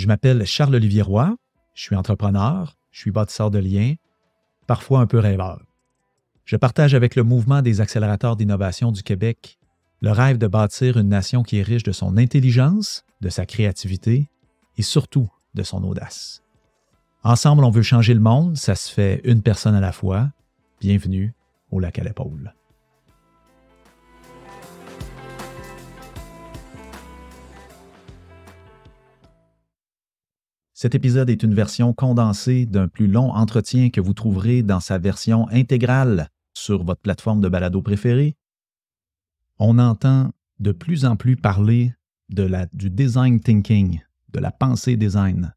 Je m'appelle Charles-Olivier Roy, je suis entrepreneur, je suis bâtisseur de liens, parfois un peu rêveur. Je partage avec le mouvement des accélérateurs d'innovation du Québec le rêve de bâtir une nation qui est riche de son intelligence, de sa créativité et surtout de son audace. Ensemble, on veut changer le monde, ça se fait une personne à la fois. Bienvenue au lac à l'épaule. Cet épisode est une version condensée d'un plus long entretien que vous trouverez dans sa version intégrale sur votre plateforme de balado préférée. On entend de plus en plus parler de la, du design thinking, de la pensée design.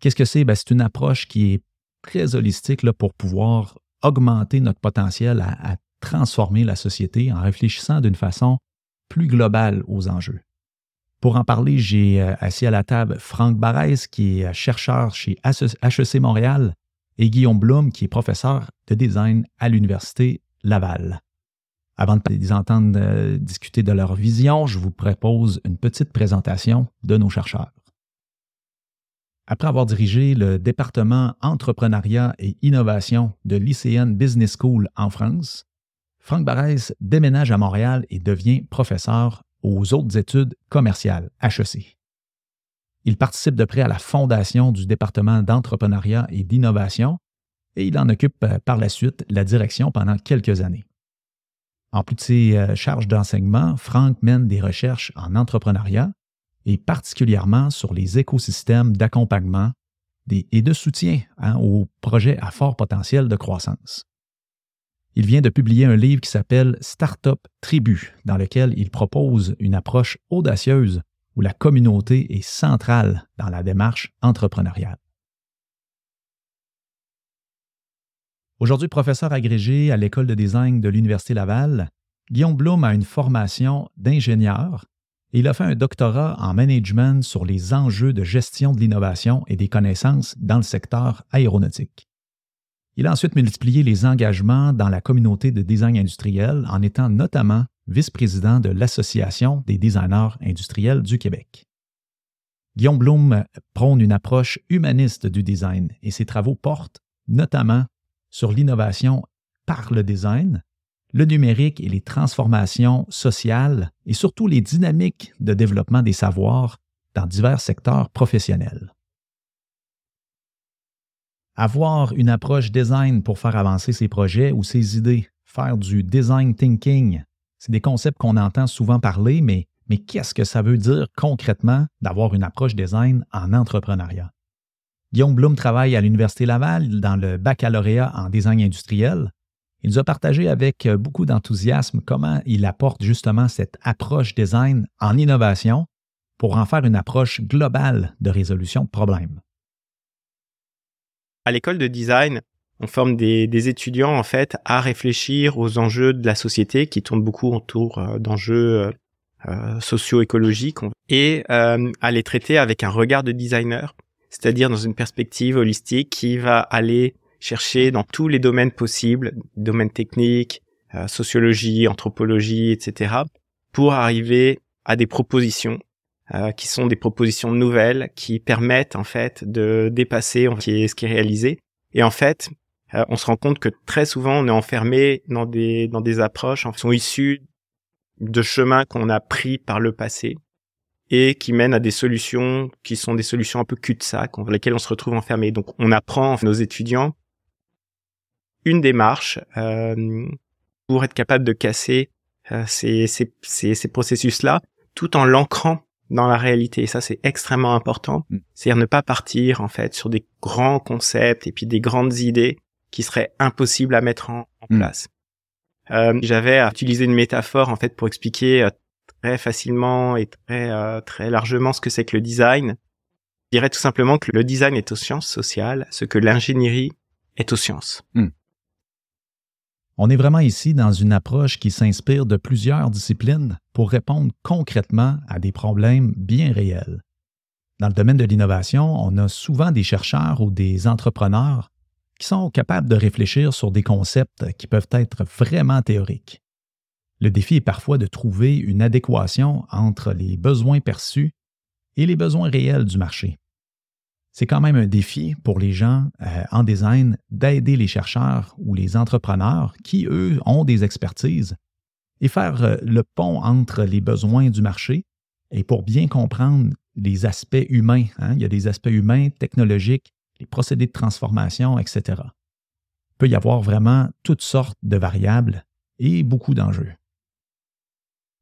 Qu'est-ce que c'est? Ben, c'est une approche qui est très holistique pour pouvoir augmenter notre potentiel à transformer la société en réfléchissant d'une façon plus globale aux enjeux. Pour en parler, j'ai euh, assis à la table Franck Barès, qui est euh, chercheur chez HEC Montréal, et Guillaume Blum, qui est professeur de design à l'Université Laval. Avant de les entendre euh, discuter de leur vision, je vous propose une petite présentation de nos chercheurs. Après avoir dirigé le département entrepreneuriat et innovation de l'ICN Business School en France, Franck Barès déménage à Montréal et devient professeur aux autres études commerciales, HEC. Il participe de près à la fondation du département d'entrepreneuriat et d'innovation et il en occupe euh, par la suite la direction pendant quelques années. En plus de ses euh, charges d'enseignement, Franck mène des recherches en entrepreneuriat et particulièrement sur les écosystèmes d'accompagnement et de soutien hein, aux projets à fort potentiel de croissance. Il vient de publier un livre qui s'appelle Startup Tribu, dans lequel il propose une approche audacieuse où la communauté est centrale dans la démarche entrepreneuriale. Aujourd'hui professeur agrégé à l'École de design de l'Université Laval, Guillaume Blum a une formation d'ingénieur et il a fait un doctorat en management sur les enjeux de gestion de l'innovation et des connaissances dans le secteur aéronautique. Il a ensuite multiplié les engagements dans la communauté de design industriel en étant notamment vice-président de l'Association des designers industriels du Québec. Guillaume Blum prône une approche humaniste du design et ses travaux portent notamment sur l'innovation par le design, le numérique et les transformations sociales et surtout les dynamiques de développement des savoirs dans divers secteurs professionnels. Avoir une approche design pour faire avancer ses projets ou ses idées, faire du design thinking, c'est des concepts qu'on entend souvent parler, mais, qu'est-ce que ça veut dire concrètement d'avoir une approche design en entrepreneuriat? Guillaume Blum travaille à l'Université Laval dans le baccalauréat en design industriel. Il nous a partagé avec beaucoup d'enthousiasme comment il apporte justement cette approche design en innovation pour en faire une approche globale de résolution de problèmes à l'école de design, on forme des, étudiants en fait à réfléchir aux enjeux de la société qui tournent beaucoup autour euh, d'enjeux euh, euh, socio-écologiques et à les traiter avec un regard de designer, c'est-à-dire dans une perspective holistique qui va aller chercher dans tous les domaines possibles, domaines techniques, sociologie, anthropologie, etc., pour arriver à des propositions euh, qui sont des propositions nouvelles qui permettent en fait de dépasser ce qui est, réalisé. Et en fait, euh, on se rend compte que très souvent on est enfermé dans des dans des approches qui sont issues de chemins qu'on a pris par le passé et qui mènent à des solutions qui sont des solutions un peu cul-de-sac, dans lesquelles on se retrouve enfermé. Donc on apprend nos étudiants une démarche euh, pour être capable de casser euh, ces, ces, ces, ces processus-là, tout en l'ancrant dans la réalité. Et ça, c'est extrêmement important. Mm. C'est-à-dire ne pas partir, en fait, sur des grands concepts et puis des grandes idées qui seraient impossibles à mettre en, mm. place. Euh, J'avais utilisé une métaphore, en fait, pour expliquer euh, très facilement et très, euh, très largement ce que c'est que le design. Je dirais tout simplement que le design est aux sciences sociales, ce que l'ingénierie est aux sciences. Mm. On est vraiment ici dans une approche qui s'inspire de plusieurs disciplines pour répondre concrètement à des problèmes bien réels. Dans le domaine de l'innovation, on a souvent des chercheurs ou des entrepreneurs qui sont capables de réfléchir sur des concepts qui peuvent être vraiment théoriques. Le défi est parfois de trouver une adéquation entre les besoins perçus et les besoins réels du marché, c'est quand même un défi pour les gens euh, en design d'aider les chercheurs ou les entrepreneurs qui, eux, ont des expertises et faire euh, le pont entre les besoins du marché et pour bien comprendre les aspects humains. Hein. il y a des aspects humains, technologiques, les procédés de transformation, etc. Il peut y avoir vraiment toutes sortes de variables et beaucoup d'enjeux.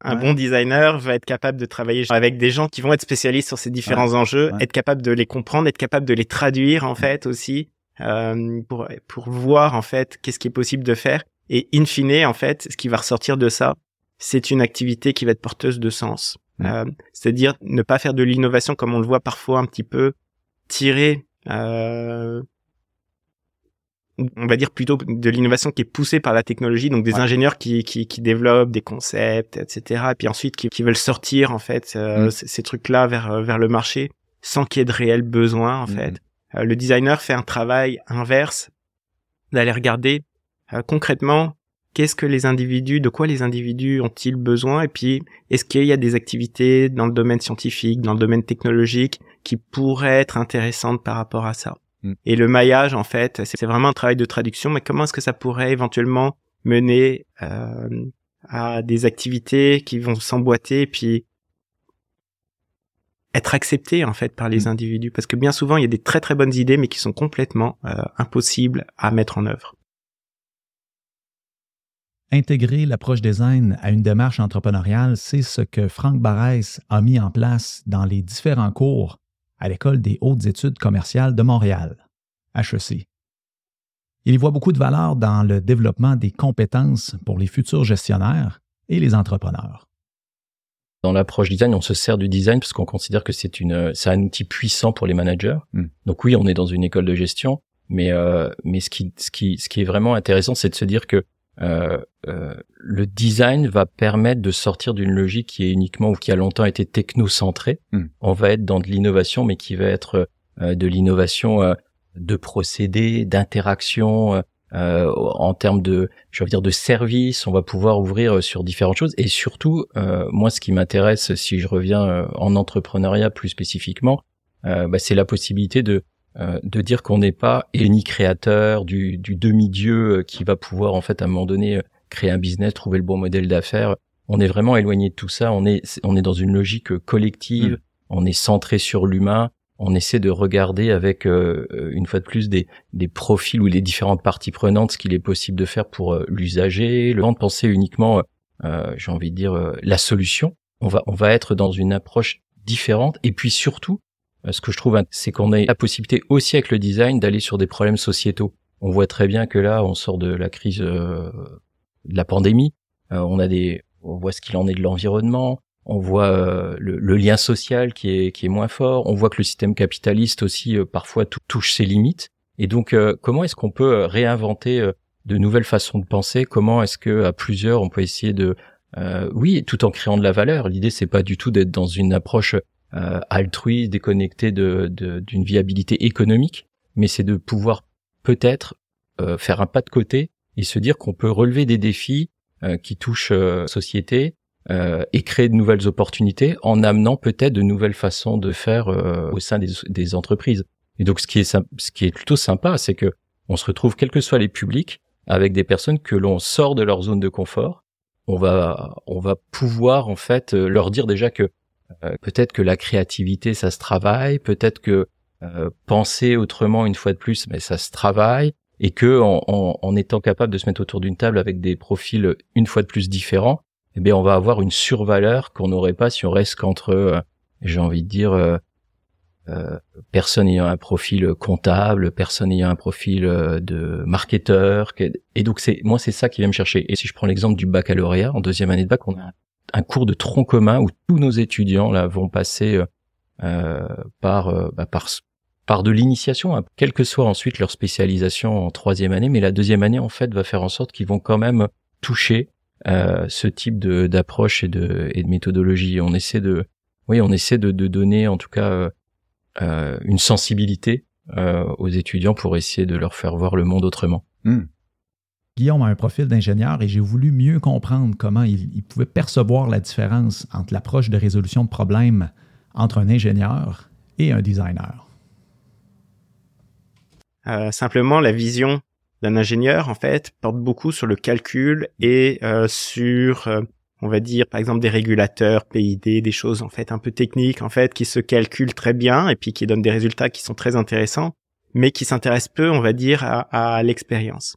Un bon designer va être capable de travailler avec des gens qui vont être spécialistes sur ces différents enjeux, être capable de les comprendre, être capable de les traduire en fait aussi euh, pour pour voir en fait qu'est-ce qui est possible de faire. Et in fine, en fait, ce qui va ressortir de ça, c'est une activité qui va être porteuse de sens. Euh, c'est-à-dire ne pas faire de l'innovation comme on le voit parfois un petit peu tirer euh, on va dire plutôt de l'innovation qui est poussée par la technologie, donc des ingénieurs qui, qui, qui, développent des concepts, etc. Et puis ensuite qui, qui veulent sortir en fait euh, mm. ces, trucs-là vers euh, vers le marché sans qu'il y ait de réel besoin en mm. fait. Euh, le designer fait un travail inverse d'aller regarder concrètement qu'est-ce que les individus, de quoi les individus ont-ils besoin, et puis est-ce qu'il y a des activités dans le domaine scientifique, dans le domaine technologique qui pourraient être intéressantes par rapport à ça? Mm. Et le maillage, en fait, c'est vraiment un travail de traduction, mais comment est-ce que ça pourrait éventuellement mener euh, à des activités qui vont s'emboîter et puis être acceptées en fait par les mm. individus? Parce que bien souvent il y a des très très bonnes idées mais qui sont complètement euh, impossibles à mettre en œuvre. Intégrer l'approche design à une démarche entrepreneuriale, c'est ce que Franck Barès a mis en place dans les différents cours à l'École des hautes études commerciales de Montréal, HEC. Il y voit beaucoup de valeur dans le développement des compétences pour les futurs gestionnaires et les entrepreneurs. Dans l'approche design, on se sert du design parce qu'on considère que c'est une, c'est un outil puissant pour les managers. Hmm. Donc oui, on est dans une école de gestion, mais euh, mais ce qui ce qui ce qui est vraiment intéressant, c'est de se dire que le design va permettre de sortir d'une logique qui est uniquement ou qui a longtemps été technocentrée. Hmm. On va être dans de l'innovation, mais qui va être euh, de l'innovation de procédés, d'interaction. en termes de, je veux dire, de services, on va pouvoir ouvrir sur différentes choses. Et surtout, moi, ce qui m'intéresse, si je reviens en entrepreneuriat plus spécifiquement, bah, c'est la possibilité de euh, de dire qu'on n'est pas ni créateur du, demi-dieu euh, qui va pouvoir en fait à un moment donné euh, créer un business, trouver le bon modèle d'affaires. On est vraiment éloigné de tout ça. On est on est dans une logique collective. Mm. On est centré sur l'humain. On essaie de regarder avec une fois de plus des, des profils ou les différentes parties prenantes ce qu'il est possible de faire pour l'usager. Le temps de penser uniquement, j'ai envie de dire la solution. On va on va être dans une approche différente et puis surtout euh, ce que je trouve, c'est qu'on a la possibilité aussi avec le design d'aller sur des problèmes sociétaux. On voit très bien que là, on sort de la crise euh, de la pandémie. Euh, on a des, on voit ce qu'il en est de l'environnement. On voit le, lien social qui est qui est moins fort. On voit que le système capitaliste aussi parfois touche ses limites. Et donc, comment est-ce qu'on peut réinventer de nouvelles façons de penser? Comment est-ce que à plusieurs on peut essayer de oui, tout en créant de la valeur. L'idée c'est pas du tout d'être dans une approche euh, altruiste, déconnecté de, d'une viabilité économique, mais c'est de pouvoir peut-être euh, faire un pas de côté et se dire qu'on peut relever des défis euh, qui touchent euh, société euh, et créer de nouvelles opportunités en amenant peut-être de nouvelles façons de faire au sein des, des, entreprises. Et donc ce qui est ce qui est plutôt sympa, c'est que on se retrouve quels que soient les publics avec des personnes que l'on sort de leur zone de confort. On va on va pouvoir en fait leur dire déjà que euh, peut-être que la créativité, ça se travaille. Peut-être que euh, penser autrement, une fois de plus, mais ça se travaille. Et que en, en, étant capable de se mettre autour d'une table avec des profils une fois de plus différents, eh bien, on va avoir une survaleur qu'on n'aurait pas si on reste qu'entre, euh, j'ai envie de dire, euh, personne ayant un profil comptable, personne ayant un profil de marketeur. Et donc, c'est moi, c'est ça qui vient me chercher. Et si je prends l'exemple du baccalauréat, en deuxième année de bac, on a un cours de tronc commun où tous nos étudiants là vont passer euh, euh par, euh, bah, par par de l'initiation, hein, quelle que soit ensuite leur spécialisation en troisième année, mais la deuxième année en fait va faire en sorte qu'ils vont quand même toucher euh, ce type de d'approche et de et de méthodologie. On essaie de oui, on essaie de, de donner en tout cas euh, une sensibilité aux étudiants pour essayer de leur faire voir le monde autrement. Hmm. Guillaume a un profil d'ingénieur et j'ai voulu mieux comprendre comment il, pouvait percevoir la différence entre l'approche de résolution de problèmes entre un ingénieur et un designer. simplement la vision d'un ingénieur en fait porte beaucoup sur le calcul et sur on va dire par exemple des régulateurs, PID, des choses en fait un peu techniques en fait qui se calculent très bien et puis qui donnent des résultats qui sont très intéressants, mais qui s'intéressent peu, on va dire, à, l'expérience.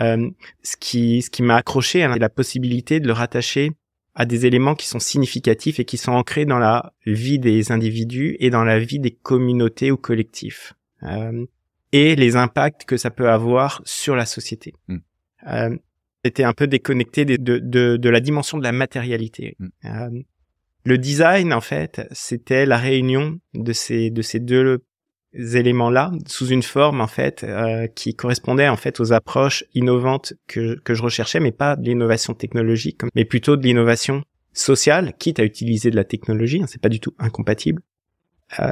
Euh, ce qui ce qui m'a accroché, c'est la possibilité de le rattacher à des éléments qui sont significatifs et qui sont ancrés dans la vie des individus et dans la vie des communautés ou collectifs. Euh, et les impacts que ça peut avoir sur la société. Hmm. Euh, était un peu déconnecté de, de, de, la dimension de la matérialité. Mm. Euh, le design, en fait, c'était la réunion de ces, de ces deux éléments-là sous une forme, en fait, euh, qui correspondait, en fait, aux approches innovantes que, que je recherchais, mais pas de l'innovation technologique, mais plutôt de l'innovation sociale, quitte à utiliser de la technologie, hein, c'est pas du tout incompatible. Euh,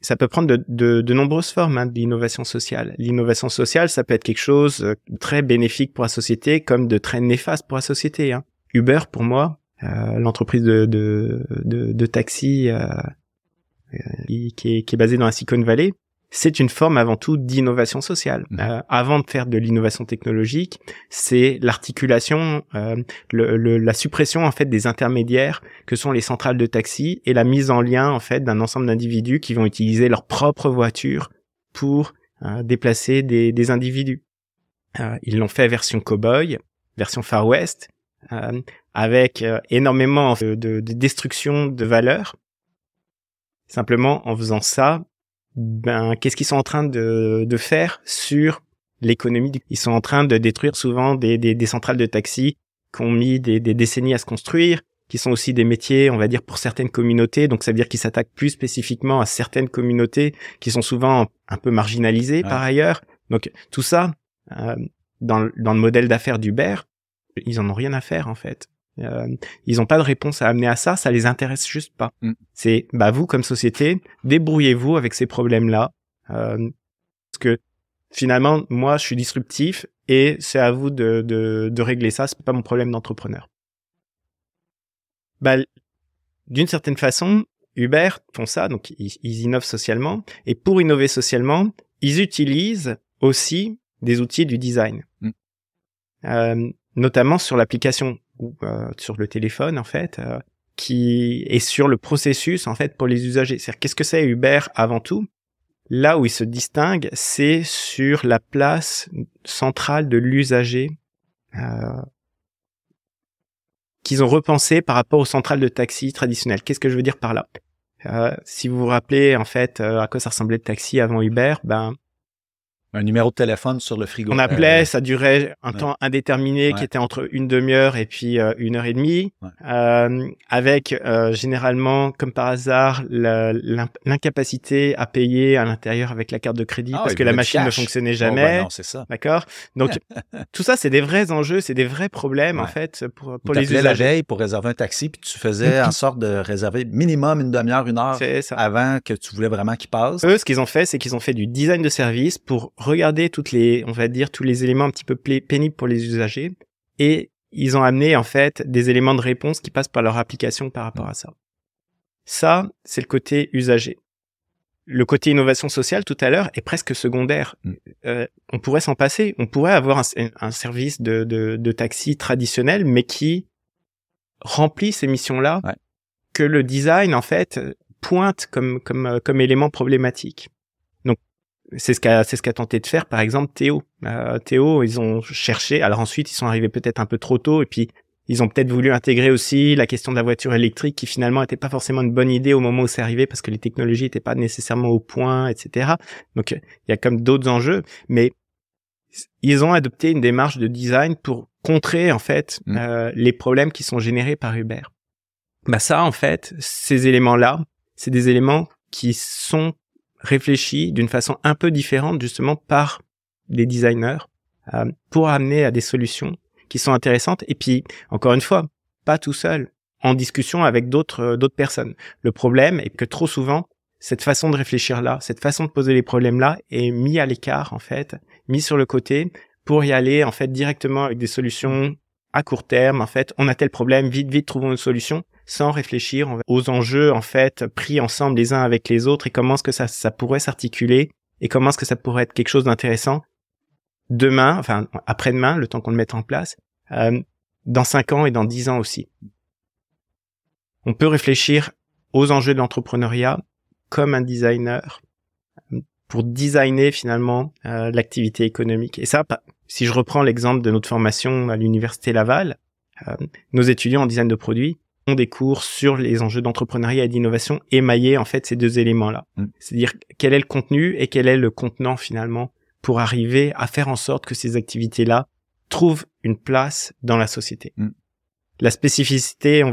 ça peut prendre de, de, de nombreuses formes hein, l'innovation sociale. L'innovation sociale, ça peut être quelque chose de euh, très bénéfique pour la société, comme de très néfaste pour la société. Hein. Uber, pour moi, euh, l'entreprise de, de, de, de taxi euh, euh qui, est, qui est basée dans la Silicon Valley, c'est une forme avant tout d'innovation sociale. Mmh. Euh, avant de faire de l'innovation technologique, c'est l'articulation, euh, le, la suppression en fait des intermédiaires que sont les centrales de taxi et la mise en lien en fait d'un ensemble d'individus qui vont utiliser leur propre voiture pour euh, déplacer des, des individus. Euh, ils l'ont fait version cowboy, version Far West, avec énormément de, de destruction de valeur. Simplement en faisant ça, ben qu'est-ce qu'ils sont en train de, de faire sur l'économie Ils sont en train de détruire souvent des, des, des centrales de taxi qui ont mis des, des, décennies à se construire, qui sont aussi des métiers, on va dire, pour certaines communautés. Donc ça veut dire qu'ils s'attaquent plus spécifiquement à certaines communautés qui sont souvent un peu marginalisées par ailleurs. Donc tout ça, euh, dans, dans le modèle d'affaires d'Uber, ils en ont rien à faire en fait. Euh, ils n'ont pas de réponse à amener à ça, ça les intéresse juste pas. Mm. C'est bah vous comme société, débrouillez-vous avec ces problèmes-là, euh, parce que finalement moi je suis disruptif et c'est à vous de, de, de régler ça, c'est pas mon problème d'entrepreneur. Bah, d'une certaine façon, Uber font ça, donc ils, innovent socialement et pour innover socialement, ils utilisent aussi des outils du design. Mm. Euh, notamment sur l'application ou euh, sur le téléphone en fait, euh, qui est sur le processus en fait pour les usagers. C'est-à-dire qu'est-ce que c'est Uber avant tout? Là où il se distingue, c'est sur la place centrale de l'usager euh, qu'ils ont repensé par rapport aux centrales de taxi traditionnelles. Qu'est-ce que je veux dire par là? Euh, Si vous vous rappelez en fait à quoi ça ressemblait le taxi avant Uber, ben un numéro de téléphone sur le frigo. On appelait, ça durait un temps indéterminé qui était entre une demi-heure et puis euh, une heure et demie, euh, avec euh, généralement, comme par hasard, l'incapacité à payer à l'intérieur avec la carte de crédit ah parce que la machine ne fonctionnait jamais. Oh, c'est ça. D'accord? Donc tout ça, c'est des vrais enjeux, c'est des vrais problèmes en fait pour, pour les usagers. la veille pour réserver un taxi, puis tu faisais en sorte de réserver minimum une demi-heure, une heure avant que tu voulais vraiment qu'il passe. Eux, ce qu'ils ont fait, c'est qu'ils ont fait du design de service pour regarder toutes les, on va dire, tous les éléments un petit peu pénibles pour les usagers et ils ont amené en fait des éléments de réponse qui passent par leur application par rapport à ça. Ça, c'est le côté usager. Le côté innovation sociale tout à l'heure est presque secondaire. Mm. Euh, on pourrait s'en passer. On pourrait avoir un, service de, de, taxi traditionnel, mais qui remplit ces missions-là que le design en fait pointe comme comme comme élément problématique c'est ce qu'a c'est ce qu'a tenté de faire par exemple Théo. Euh, Théo, ils ont cherché. Alors ensuite, ils sont arrivés peut-être un peu trop tôt et puis ils ont peut-être voulu intégrer aussi la question de la voiture électrique qui finalement n'était pas forcément une bonne idée au moment où c'est arrivé parce que les technologies n'étaient pas nécessairement au point, etc. Donc il y a comme d'autres enjeux, mais ils ont adopté une démarche de design pour contrer en fait mmh. euh, les problèmes qui sont générés par Uber. Bah ça en fait, ces éléments-là, c'est des éléments qui sont réfléchi d'une façon un peu différente justement par des designers euh, pour amener à des solutions qui sont intéressantes et puis encore une fois pas tout seul en discussion avec d'autres euh, d'autres personnes. Le problème est que trop souvent cette façon de réfléchir là, cette façon de poser les problèmes là est mis à l'écart en fait, mis sur le côté pour y aller en fait directement avec des solutions à court terme en fait, on a tel problème, vite vite trouvons une solution sans réfléchir aux enjeux en fait pris ensemble les uns avec les autres et comment est-ce que ça, ça pourrait s'articuler et comment est-ce que ça pourrait être quelque chose d'intéressant demain, enfin après-demain, le temps qu'on le mette en place, euh, dans cinq ans et dans dix ans aussi. On peut réfléchir aux enjeux de l'entrepreneuriat comme un designer euh, pour designer finalement euh, l'activité économique. Et ça, si je reprends l'exemple de notre formation à l'université Laval, euh, nos étudiants en design de produits ont des cours sur les enjeux d'entrepreneuriat et d'innovation émaillés en fait ces deux éléments-là. Mm. C'est-à-dire quel est le contenu et quel est le contenant finalement pour arriver à faire en sorte que ces activités-là trouvent une place dans la société. Mm. La spécificité,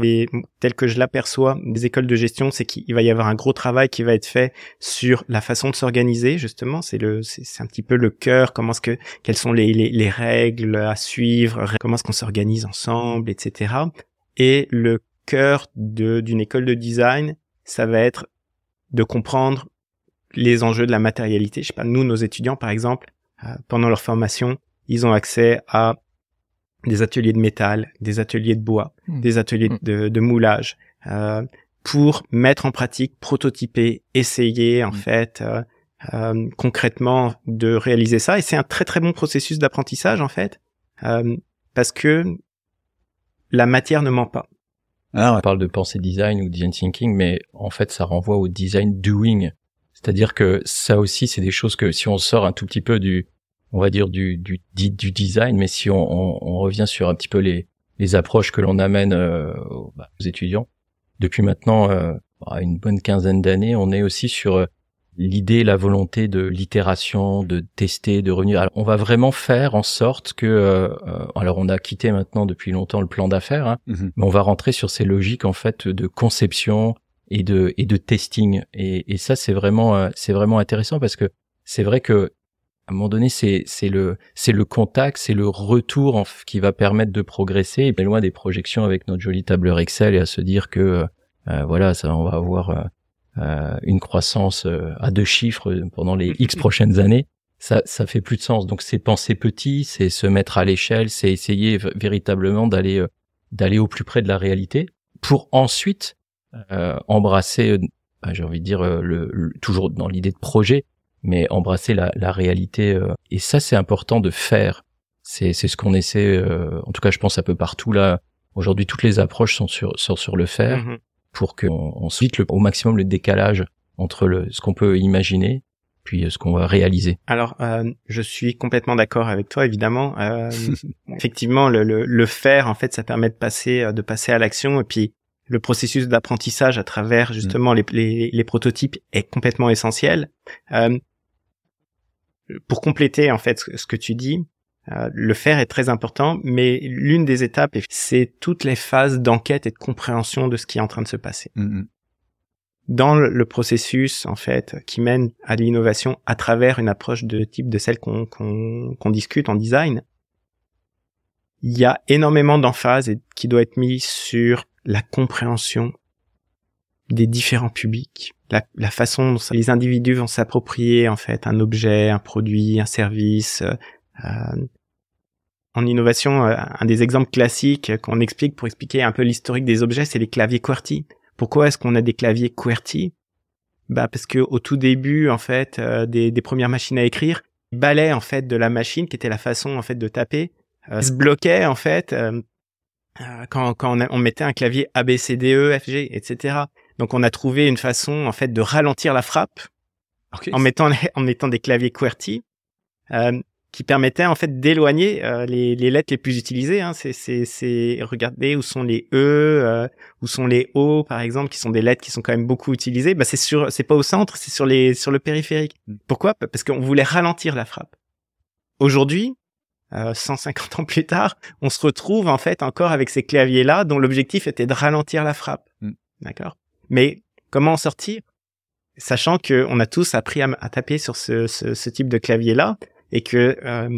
telle que je l'aperçois des écoles de gestion, c'est qu'il va y avoir un gros travail qui va être fait sur la façon de s'organiser, justement. C'est le, c'est un petit peu le cœur. Comment est-ce que, quelles sont les, les, les règles à suivre, comment est-ce qu'on s'organise ensemble, etc. Et le cœur d'une école de design, ça va être de comprendre les enjeux de la matérialité. Je sais pas, nous, nos étudiants, par exemple, euh, pendant leur formation, ils ont accès à des ateliers de métal, des ateliers de bois, hmm. des ateliers hmm. de, de moulage, euh, pour mettre en pratique, prototyper, essayer en hmm. fait euh, euh, concrètement de réaliser ça. Et c'est un très très bon processus d'apprentissage en fait, euh, parce que la matière ne ment pas. Alors, on parle de pensée design ou design thinking, mais en fait, ça renvoie au design doing. C'est-à-dire que ça aussi, c'est des choses que si on sort un tout petit peu du, on va dire du, du, du design, mais si on, on, on, revient sur un petit peu les, les approches que l'on amène euh, bah, aux étudiants, depuis maintenant euh, bah, une bonne quinzaine d'années, on est aussi sur euh, l'idée, la volonté de l'itération, de tester, de revenir. Alors, on va vraiment faire en sorte que, euh, alors on a quitté maintenant depuis longtemps le plan d'affaires, hein, mm-hmm. mais on va rentrer sur ces logiques en fait de conception et de et de testing. Et, et ça c'est vraiment c'est vraiment intéressant parce que c'est vrai que à un moment donné, c'est c'est le c'est le contact, c'est le retour qui va permettre de progresser et bien loin des projections avec notre jolie tableur Excel et à se dire que euh, voilà, ça on va avoir euh, euh une croissance euh, à deux chiffres pendant les X prochaines années. Ça ça fait plus de sens. Donc c'est penser petit, c'est se mettre à l'échelle, c'est essayer véritablement d'aller euh, d'aller au plus près de la réalité pour ensuite embrasser bah, j'ai envie de dire le toujours dans l'idée de projet mais embrasser la, la réalité. Euh, et ça, c'est important de faire. C'est ce qu'on essaie. Euh, en tout cas, je pense un peu partout là. Aujourd'hui, toutes les approches sont sur sur, sur le faire mm-hmm. pour qu'on on suite le, au maximum le décalage entre le, ce qu'on peut imaginer puis euh, ce qu'on va réaliser. Alors, euh, je suis complètement d'accord avec toi, évidemment. Euh, effectivement, le, le, le, faire, en fait, ça permet de passer, de passer à l'action. Et puis, le processus d'apprentissage à travers justement mm. les, les, les, prototypes est complètement essentiel. Euh, pour compléter en fait ce que tu dis, euh, le faire est très important, mais l'une des étapes, c'est toutes les phases d'enquête et de compréhension de ce qui est en train de se passer. Mm-hmm. Dans le, processus, en fait, qui mène à l'innovation à travers une approche de type de celle qu'on qu'on discute en design, il y a énormément d'emphase qui doit être mise sur la compréhension des différents publics, la, la, façon dont les individus vont s'approprier en fait un objet, un produit, un service. Euh, euh en innovation, euh, un des exemples classiques qu'on explique pour expliquer un peu l'historique des objets, c'est les claviers QWERTY. Pourquoi est-ce qu'on a des claviers QWERTY? Bah parce que au tout début en fait euh, des, des, premières machines à écrire, les en fait de la machine, qui était la façon en fait de taper, se bloquaient en fait quand, quand on, on, mettait un clavier A B C D E F G etc. Donc on a trouvé une façon en fait de ralentir la frappe en mettant en mettant des claviers QWERTY euh, qui permettaient en fait d'éloigner euh, les, les, lettres les plus utilisées. Hein. C'est, où sont les E, euh, où sont les O par exemple, qui sont des lettres qui sont quand même beaucoup utilisées. Bah c'est sur, c'est pas au centre, c'est sur les sur le périphérique. Mm. Pourquoi? Parce qu'on voulait ralentir la frappe. Aujourd'hui, 150 ans plus tard, on se retrouve en fait encore avec ces claviers-là dont l'objectif était de ralentir la frappe. Mm. D'accord? Mais comment en sortir? Sachant que on a tous appris à, taper sur ce, ce, ce, type de clavier-là et que euh,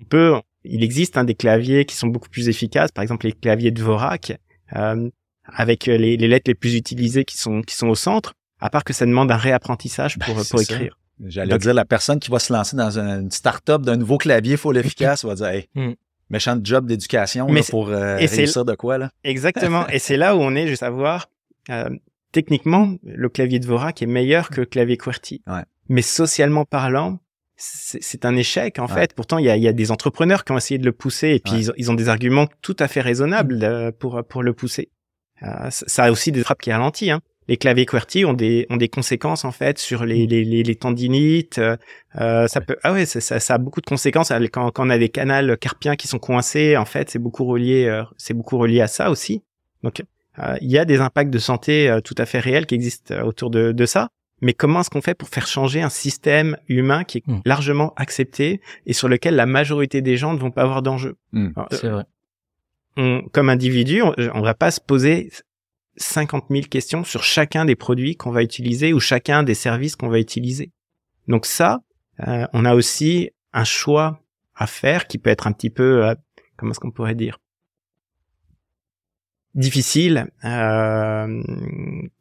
on peut, il existe hein, des claviers qui sont beaucoup plus efficaces, par exemple les claviers de Vorak, euh, avec les, les, lettres les plus utilisées qui sont qui sont au centre. À part que ça demande un réapprentissage pour, ben, pour écrire. J'allais dire la personne qui va se lancer dans une start-up d'un nouveau clavier full efficace va dire hey, hmm. méchant job d'éducation pour euh, réussir de quoi là. Exactement. et c'est là où on est juste à voir euh, techniquement, le clavier de Vorak est meilleur que le clavier QWERTY. mais socialement parlant, c'est un échec en fait. Pourtant, il y a, y a, des entrepreneurs qui ont essayé de le pousser et puis ils, ont des arguments tout à fait raisonnables euh, pour pour le pousser. Euh, ça a aussi des trappes qui ralentissent. Hein. Les claviers QWERTY ont des ont des conséquences en fait sur les mm. les, les, les tendinites. Euh, ça peut ah ouais ça, ça, a beaucoup de conséquences quand, quand on a des canaux carpiens qui sont coincés. En fait, c'est beaucoup relié euh, c'est beaucoup relié à ça aussi. Donc il y a des impacts de santé tout à fait réels qui existent autour de, de ça mais comment est-ce qu'on fait pour faire changer un système humain qui est hmm. largement accepté et sur lequel la majorité des gens ne vont pas avoir d'enjeu? Hmm. C'est vrai. On, comme individu, on, on va pas se poser 50 000 questions sur chacun des produits qu'on va utiliser ou chacun des services qu'on va utiliser. Donc ça, euh, on a aussi un choix à faire qui peut être un petit peu, euh, comment est-ce qu'on pourrait dire, difficile, euh,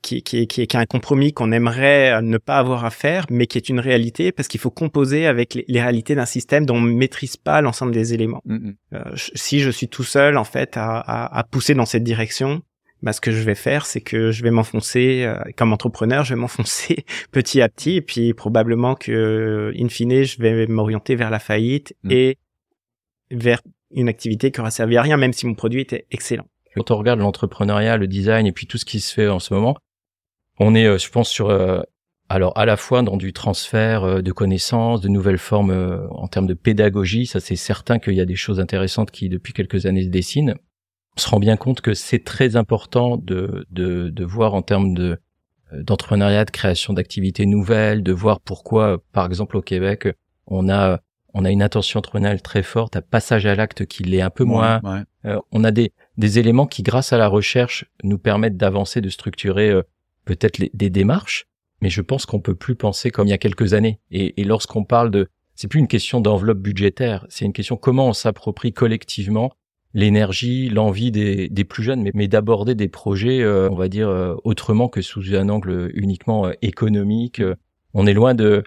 qui, qui, qui, qui, est un compromis qu'on aimerait ne pas avoir à faire, mais qui est une réalité parce qu'il faut composer avec les, réalités d'un système dont on ne maîtrise pas l'ensemble des éléments. Mm-hmm. Euh, si je suis tout seul en fait à, à, à pousser dans cette direction, bah, ce que je vais faire, c'est que je vais m'enfoncer euh, comme entrepreneur, je vais m'enfoncer petit à petit, et puis probablement que, in fine, je vais m'orienter vers la faillite mm. et vers une activité qui aura servi à rien, même si mon produit était excellent. Quand on regarde l'entrepreneuriat, le design et puis tout ce qui se fait en ce moment, on est, euh, je pense, sur euh, alors à la fois dans du transfert euh, de connaissances, de nouvelles formes en termes de pédagogie, ça c'est certain qu'il y a des choses intéressantes qui depuis quelques années se dessinent. On se rend bien compte que c'est très important de, de, de voir en termes de d'entrepreneuriat, de création d'activités nouvelles, de voir pourquoi, par exemple au Québec, on a on a une attention entrepreneuriale très forte, un passage à l'acte qui l'est un peu moins. on a des des éléments qui, grâce à la recherche, nous permettent d'avancer, de structurer euh, peut-être des démarches. Mais je pense qu'on peut plus penser comme il y a quelques années. Et, et lorsqu'on parle de, c'est plus une question d'enveloppe budgétaire, c'est une question comment on s'approprie collectivement l'énergie, l'envie des, des, plus jeunes, mais, mais d'aborder des projets, euh, on va dire, euh, autrement que sous un angle uniquement économique. on est loin de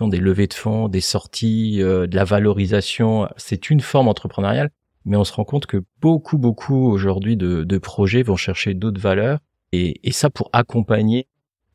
des levées de fonds, des sorties, de la valorisation. C'est une forme entrepreneuriale, mais on se rend compte que beaucoup, beaucoup aujourd'hui de, de, projets vont chercher d'autres valeurs, et, et, ça pour accompagner,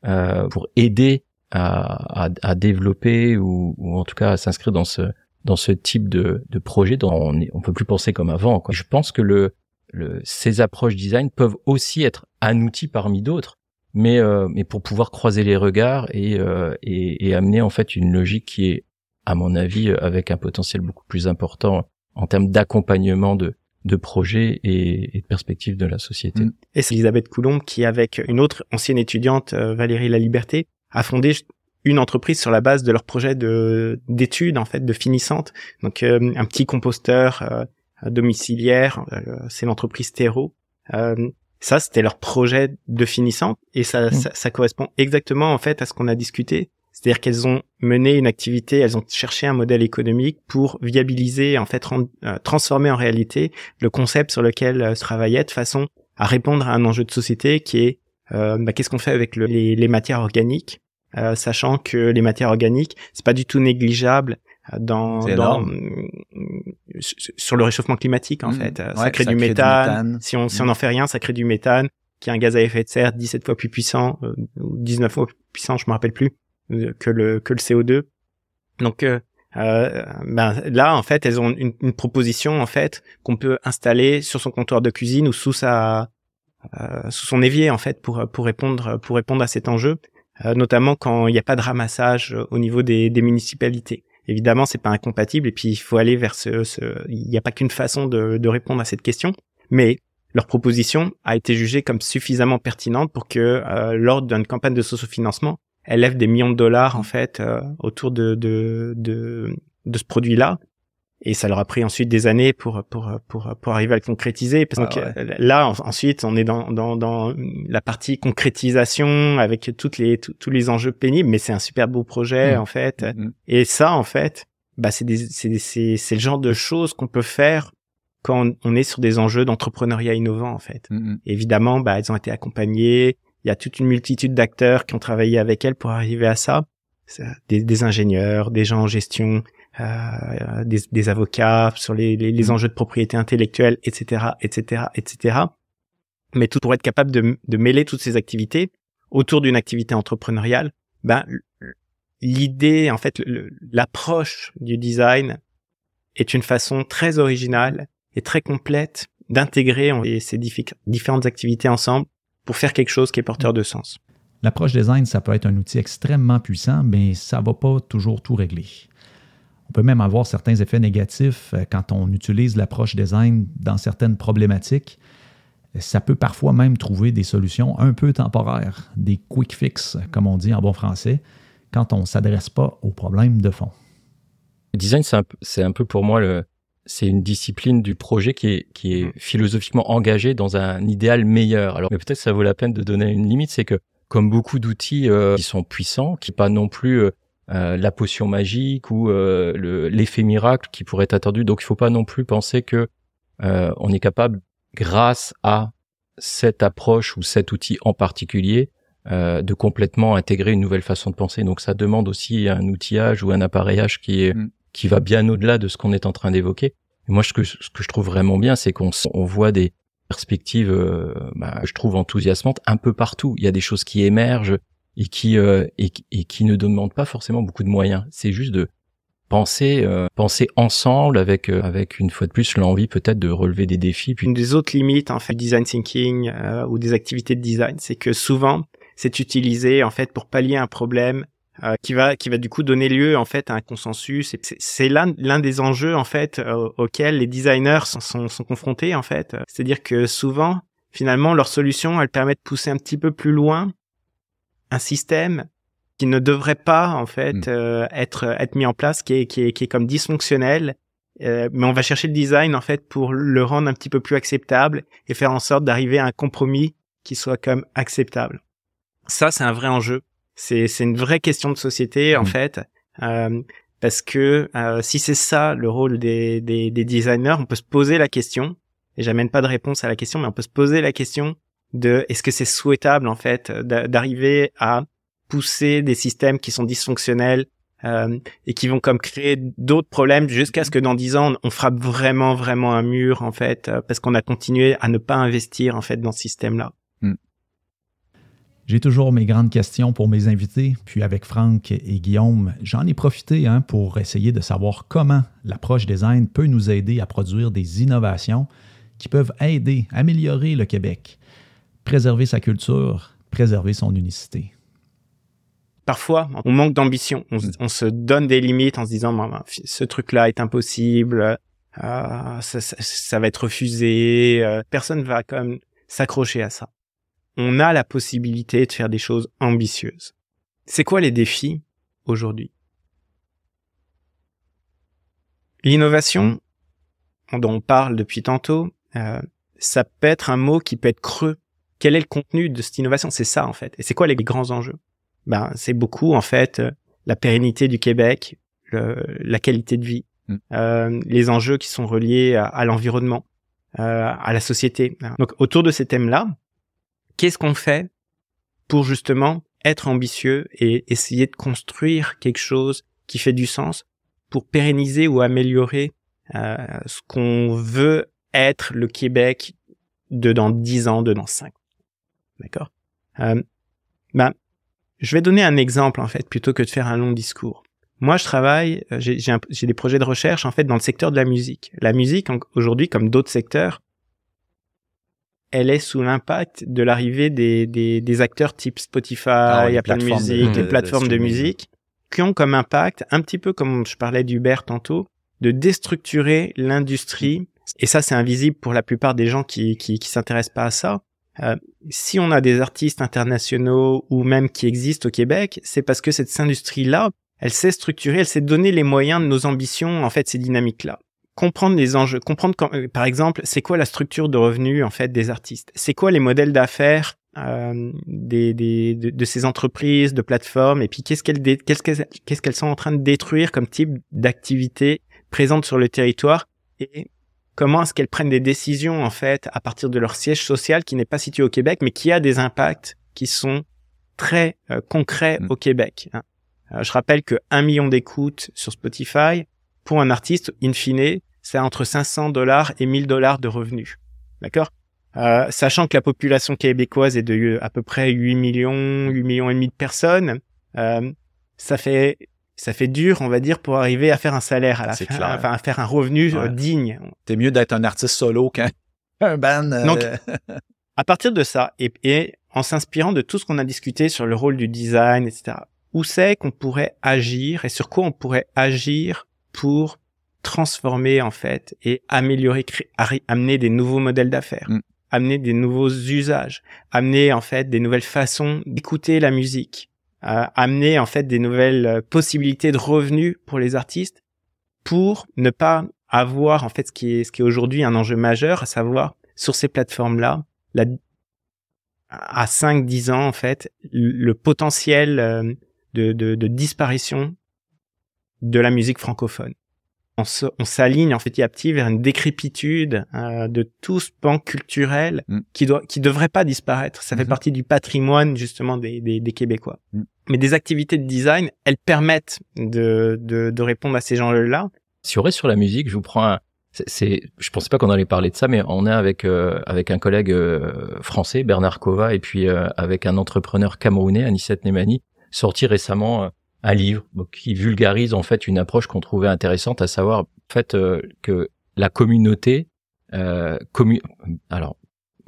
euh, pour aider à, à, à développer ou, ou, en tout cas à s'inscrire dans ce dans ce type de, de projet dont on, on peut plus penser comme avant. Quoi. Je pense que le, le, ces approches design peuvent aussi être un outil parmi d'autres, mais euh, mais pour pouvoir croiser les regards et, euh, et, et amener en fait une logique qui est à mon avis avec un potentiel beaucoup plus important en termes d'accompagnement de, de projets et, et, de perspectives de la société. Mm. Et c'est Elisabeth Coulombe qui, avec une autre ancienne étudiante, euh, Valérie La Liberté, a fondé une entreprise sur la base de leur projet de d'études en fait de finissante. Donc euh, un petit composteur euh, domiciliaire, c'est l'entreprise Terreau. ça c'était leur projet de finissante et ça, mm. ça, ça correspond exactement en fait à ce qu'on a discuté c'est-à-dire qu'elles ont mené une activité, elles ont cherché un modèle économique pour viabiliser, en fait, euh, transformer en réalité le concept sur lequel elles travaillaient de façon à répondre à un enjeu de société qui est euh, bah, qu'est-ce qu'on fait avec les, matières organiques, euh, sachant que les matières organiques c'est pas du tout négligeable dans, sur le réchauffement climatique en mmh. fait. ça, crée, du, méthane. Si on si on n'en fait rien, ça crée du méthane, qui est un gaz à effet de serre 17 fois plus puissant ou 19 fois plus puissant, je me rappelle plus que le que le CO2. Donc euh, euh, ben, là, en fait, elles ont une, une proposition en fait qu'on peut installer sur son comptoir de cuisine ou sous sa euh, sous son évier en fait pour pour répondre pour répondre à cet enjeu, euh, notamment quand il n'y a pas de ramassage au niveau des, des municipalités. Évidemment, c'est pas incompatible et puis il faut aller vers ce, ce... il n'y a pas qu'une façon de, de répondre à cette question, mais leur proposition a été jugée comme suffisamment pertinente pour que euh, lors d'une campagne de socio-financement, elle lève des millions de dollars en fait euh, autour de, de, de, de ce produit-là. Et ça leur a pris ensuite des années pour pour pour pour arriver à le concrétiser. Parce que euh, là ensuite on est dans dans dans la partie concrétisation avec toutes les tous les enjeux pénibles, mais c'est un super beau projet mmh. en fait. Mmh. Et ça en fait, bah c'est des c'est c'est c'est le genre de choses qu'on peut faire quand on est sur des enjeux d'entrepreneuriat innovant en fait. Mmh. Évidemment, bah elles ont été accompagnées, il y a toute une multitude d'acteurs qui ont travaillé avec elle pour arriver à ça. Des, ingénieurs, des gens en gestion, euh, des, avocats sur les, enjeux de propriété intellectuelle, etc., etc., etc. Mais tout pour être capable de, de mêler toutes ces activités autour d'une activité entrepreneuriale, ben l'idée, en fait, l'approche du design est une façon très originale et très complète d'intégrer ces différentes activités ensemble pour faire quelque chose qui est porteur de sens. L'approche design, ça peut être un outil extrêmement puissant, mais ça ne va pas toujours tout régler. On peut même avoir certains effets négatifs euh, quand on utilise l'approche design dans certaines problématiques. Ça peut parfois même trouver des solutions un peu temporaires, des quick fix, comme on dit en bon français, quand on ne s'adresse pas aux problèmes de fond. Le design, c'est un, peu pour moi le, c'est une discipline du projet qui est, qui est philosophiquement engagée dans un idéal meilleur. Alors, peut-être ça vaut la peine de donner une limite, c'est que comme beaucoup d'outils euh, qui sont puissants, qui pas non plus euh, euh, la potion magique ou l'effet miracle qui pourrait être attendu. Donc, il faut pas non plus penser que on est capable, grâce à cette approche ou cet outil en particulier, de complètement intégrer une nouvelle façon de penser. Donc, ça demande aussi un outillage ou un appareillage qui est mm qui va bien au-delà de ce qu'on est en train d'évoquer. Moi, ce que, ce que je trouve vraiment bien, c'est qu'on on voit des perspectives, euh, bah, je trouve enthousiasmantes un peu partout. Il y a des choses qui émergent et qui euh, et, qui ne demandent pas forcément beaucoup de moyens. C'est juste de penser euh, penser ensemble avec avec une fois de plus l'envie peut-être de relever des défis. Puis... Une des autres limites en fait design thinking ou des activités de design, c'est que souvent c'est utilisé en fait pour pallier un problème euh, qui va qui va du coup donner lieu en fait à un consensus. C'est l'un l'un des enjeux en fait euh, auxquels les designers sont, sont, confrontés en fait. C'est-à-dire que souvent, finalement, leur solution, elle permet de pousser un petit peu plus loin un système qui ne devrait pas en fait hmm. euh, être être mis en place, qui est qui est qui est comme dysfonctionnel. mais on va chercher le design en fait pour le rendre un petit peu plus acceptable et faire en sorte d'arriver à un compromis qui soit comme acceptable. Ça, c'est un vrai enjeu c'est c'est une vraie question de société en mmh. fait. Euh, parce que euh, si c'est ça le rôle des, des, des, designers, on peut se poser la question, et j'amène pas de réponse à la question, mais on peut se poser la question de est-ce que c'est souhaitable en fait d'arriver à pousser des systèmes qui sont dysfonctionnels euh, et qui vont comme créer d'autres problèmes jusqu'à ce que dans dix ans on frappe vraiment vraiment un mur en fait euh, parce qu'on a continué à ne pas investir en fait dans ce système là. J'ai toujours mes grandes questions pour mes invités, puis avec Franck et Guillaume, j'en ai profité hein, pour essayer de savoir comment l'approche design peut nous aider à produire des innovations qui peuvent aider, améliorer le Québec, préserver sa culture, préserver son unicité. Parfois, on manque d'ambition. On, se donne des limites en se disant ce truc-là est impossible, euh, ça, ça, va être refusé. Euh, personne va quand même s'accrocher à ça on a la possibilité de faire des choses ambitieuses. C'est quoi les défis aujourd'hui? L'innovation, dont on parle depuis tantôt, euh, ça peut être un mot qui peut être creux. Quel est le contenu de cette innovation? C'est ça en fait. Et c'est quoi les grands enjeux? Ben c'est beaucoup en fait euh, la pérennité du Québec, la qualité de vie, mm. euh, les enjeux qui sont reliés à, à l'environnement, à la société. Donc autour de ces thèmes-là, qu'est-ce qu'on fait pour justement être ambitieux et essayer de construire quelque chose qui fait du sens pour pérenniser ou améliorer euh, ce qu'on veut être le Québec de dans 10 ans, de dans 5 D'accord? Euh, ben, Je vais donner un exemple en fait plutôt que de faire un long discours. Moi, je travaille, euh, j'ai des projets de recherche en fait dans le secteur de la musique. La musique aujourd'hui, comme d'autres secteurs, elle est sous l'impact de l'arrivée des, des, des, acteurs type Spotify, ah Apple Music, les plateformes de, musique, qui ont comme impact, un petit peu comme je parlais d'Uber tantôt, de déstructurer l'industrie. Et ça, c'est invisible pour la plupart des gens qui qui, qui s'intéressent pas à ça. Euh, si on a des artistes internationaux ou même qui existent au Québec, c'est parce que cette industrie-là, elle s'est structurer, elle s'est donner les moyens de nos ambitions, en fait, ces dynamiques-là comprendre les enjeux, comprendre quand, euh, par exemple, c'est quoi la structure de revenus en fait des artistes, c'est quoi les modèles d'affaires euh, des, des de, ces entreprises, de plateformes, et puis qu'est-ce qu'elles qu'est-ce qu'elles qu'est-ce qu'elles sont en train de détruire comme type d'activité présente sur le territoire? Et comment est-ce qu'elles prennent des décisions en fait à partir de leur siège social qui n'est pas situé au Québec mais qui a des impacts qui sont très euh, concrets mmh. au Québec. Hein? je rappelle que un million d'écoutes sur Spotify pour un artiste, in fine, c'est entre 500 dollars et 1000 dollars de revenus. D'accord? Euh, Sachant que la population québécoise est de à peu près 8 millions, 8 millions et demi de personnes, euh, ça fait ça fait dur, on va dire, pour arriver à faire un salaire à la fin, enfin à faire un revenu euh, digne. C'est mieux d'être un artiste solo qu'un band. Euh, Donc, à partir de ça, et, et en s'inspirant de tout ce qu'on a discuté sur le rôle du design, etc., où c'est qu'on pourrait agir et sur quoi on pourrait agir pour transformer en fait et améliorer, amener des nouveaux modèles d'affaires, mm. amener des nouveaux usages, amener en fait des nouvelles façons d'écouter la musique, amener en fait des nouvelles euh, possibilités de revenus pour les artistes pour ne pas avoir en fait ce qui est ce qui est aujourd'hui un enjeu majeur à savoir sur ces plateformes là la, à 5 10 ans en fait le potentiel euh, de, de, de disparition de la musique francophone on s'aligne en fait à petit vers une décrépitude euh, de tout ce pan culturel mm. qui doit qui devrait pas disparaître. Ça fait mm-hmm. partie du patrimoine justement des, des, des Québécois. Mm. Mais des activités de design, elles permettent de, de, de répondre à ces gens-là. Si on reste sur la musique, je vous prends un, c'est, je pensais pas qu'on allait parler de ça, mais on est avec euh, avec un collègue euh, français, Bernard Kova, et puis avec un entrepreneur camerounais, Anisset Nemani, sorti récemment un livre qui vulgarise en fait une approche qu'on trouvait intéressante, à savoir en fait euh, que la communauté, euh, alors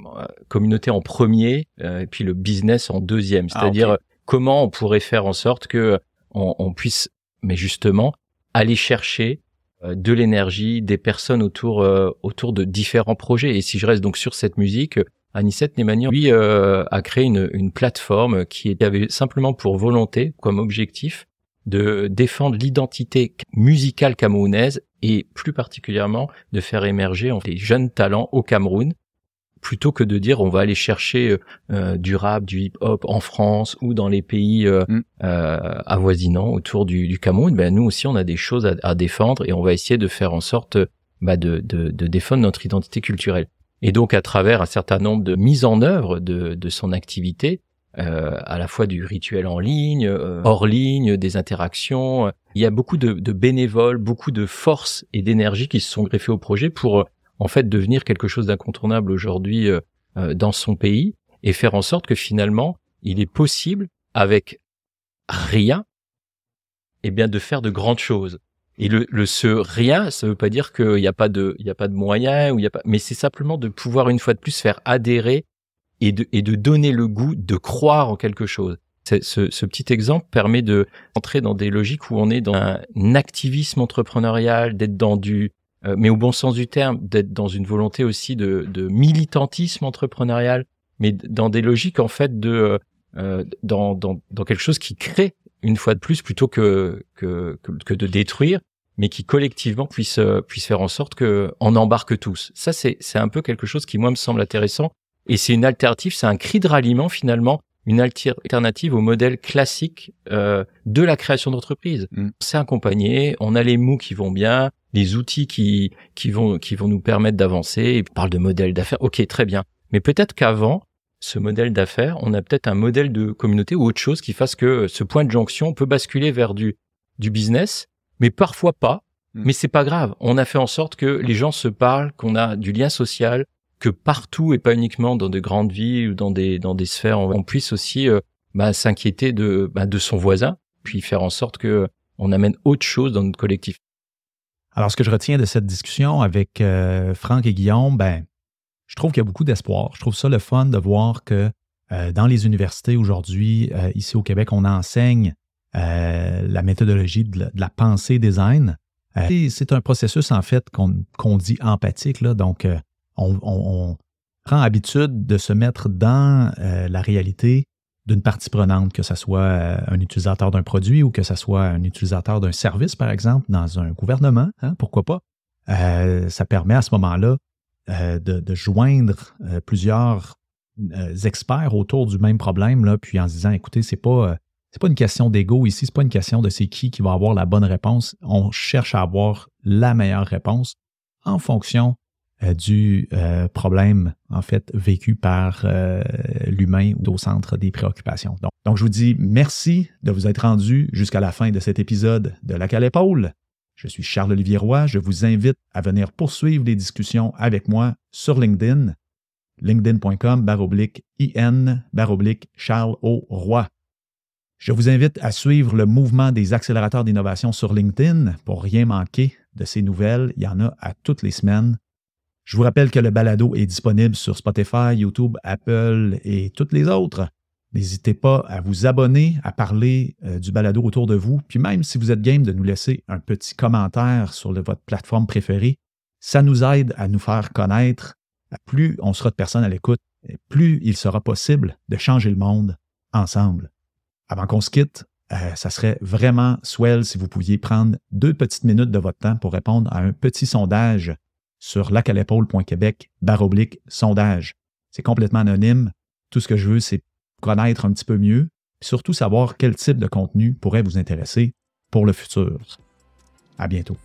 euh, communauté en premier et puis le business en deuxième, ah, c'est-à-dire comment on pourrait faire en sorte que on, on puisse, mais justement, aller chercher de l'énergie des personnes autour autour de différents projets. Et si je reste donc sur cette musique, Anicette Nemanian, lui, a créé une, une plateforme qui avait simplement pour volonté, comme objectif, de défendre l'identité musicale camerounaise et plus particulièrement de faire émerger des jeunes talents au Cameroun plutôt que de dire on va aller chercher euh, euh, du rap, du hip-hop en France ou dans les pays euh, mm. avoisinants autour du, Cameroun, ben nous aussi on a des choses à, défendre et on va essayer de faire en sorte bah, de, de, défendre notre identité culturelle. Et donc à travers un certain nombre de mises en œuvre de, de son activité, euh, à la fois du rituel en ligne, euh, hors ligne, des interactions. Il y a beaucoup de, de bénévoles, beaucoup de force et d'énergie qui se sont greffés au projet pour euh, en fait devenir quelque chose d'incontournable aujourd'hui dans son pays et faire en sorte que finalement il est possible avec rien eh bien de faire de grandes choses. Et le, le ce rien, ça veut pas dire qu'il n'y a pas de, il y a pas de moyens ou il y a pas, mais c'est simplement de pouvoir une fois de plus faire adhérer et de, et de donner le goût de croire en quelque chose. Ce, ce, petit exemple permet de entrer dans des logiques où on est dans un activisme entrepreneurial, d'être dans du, euh, mais au bon sens du terme, d'être dans une volonté aussi de, de, militantisme entrepreneurial, mais dans des logiques en fait de euh, dans, dans, dans quelque chose qui crée une fois de plus plutôt que que, que, de détruire, mais qui collectivement puisse puisse faire en sorte que on embarque tous. Ça c'est c'est un peu quelque chose qui moi me semble intéressant et c'est une alternative, c'est un cri de ralliement finalement, une alternative au modèle classique euh, de la création d'entreprise. Mm. C'est accompagné, on a les mots qui vont bien, les outils qui qui vont qui vont nous permettre d'avancer. On parle de modèle d'affaires. Ok, très bien. Mais peut-être qu'avant ce modèle d'affaires, on a peut-être un modèle de communauté ou autre chose qui fasse que ce point de jonction peut basculer vers du du business, mais parfois pas. Mm. Mais c'est pas grave. On a fait en sorte que les gens se parlent, qu'on a du lien social, que partout et pas uniquement dans de grandes villes ou dans des dans des sphères, on, puisse aussi euh, bah, s'inquiéter de bah, de son voisin, puis faire en sorte que on amène autre chose dans notre collectif. Alors, ce que je retiens de cette discussion avec euh, Franck et Guillaume, ben, je trouve qu'il y a beaucoup d'espoir. Je trouve ça le fun de voir que euh, dans les universités aujourd'hui, ici au Québec, on enseigne la méthodologie de la, pensée design. c'est un processus, en fait, qu'on dit empathique. Là, donc, on, prend habitude de se mettre dans euh, la réalité d'une partie prenante, que ce soit euh, un utilisateur d'un produit ou que ce soit un utilisateur d'un service, par exemple, dans un gouvernement, hein, pourquoi pas. Euh, ça permet à ce moment-là de, joindre plusieurs experts autour du même problème, puis en se disant, écoutez, c'est pas, c'est pas une question d'ego ici, c'est pas une question de c'est qui qui va avoir la bonne réponse. On cherche à avoir la meilleure réponse en fonction euh, du euh, problème, en fait, vécu par euh, l'humain au centre des préoccupations. Donc, je vous dis merci de vous être rendu jusqu'à la fin de cet épisode de La Cale Épaule. Je suis Charles-Olivier Roy. Je vous invite à venir poursuivre les discussions avec moi sur LinkedIn, linkedin.com baroblique IN baroblique Charles O. Roy. Je vous invite à suivre le mouvement des accélérateurs d'innovation sur LinkedIn pour rien manquer de ces nouvelles. Il y en a à toutes les semaines. Je vous rappelle que le balado est disponible sur Spotify, YouTube, Apple et toutes les autres. N'hésitez pas à vous abonner, à parler euh, du balado autour de vous, puis même si vous êtes game de nous laisser un petit commentaire sur votre plateforme préférée, ça nous aide à nous faire connaître. Plus on sera de personnes à l'écoute, plus il sera possible de changer le monde ensemble. Avant qu'on se quitte, euh, ça serait vraiment swell si vous pouviez prendre deux petites minutes de votre temps pour répondre à un petit sondage sur lacalepaule.québec baroblique sondage. C'est complètement anonyme. Tout ce que je veux, c'est connaître un petit peu mieux, et surtout savoir quel type de contenu pourrait vous intéresser pour le futur. À bientôt.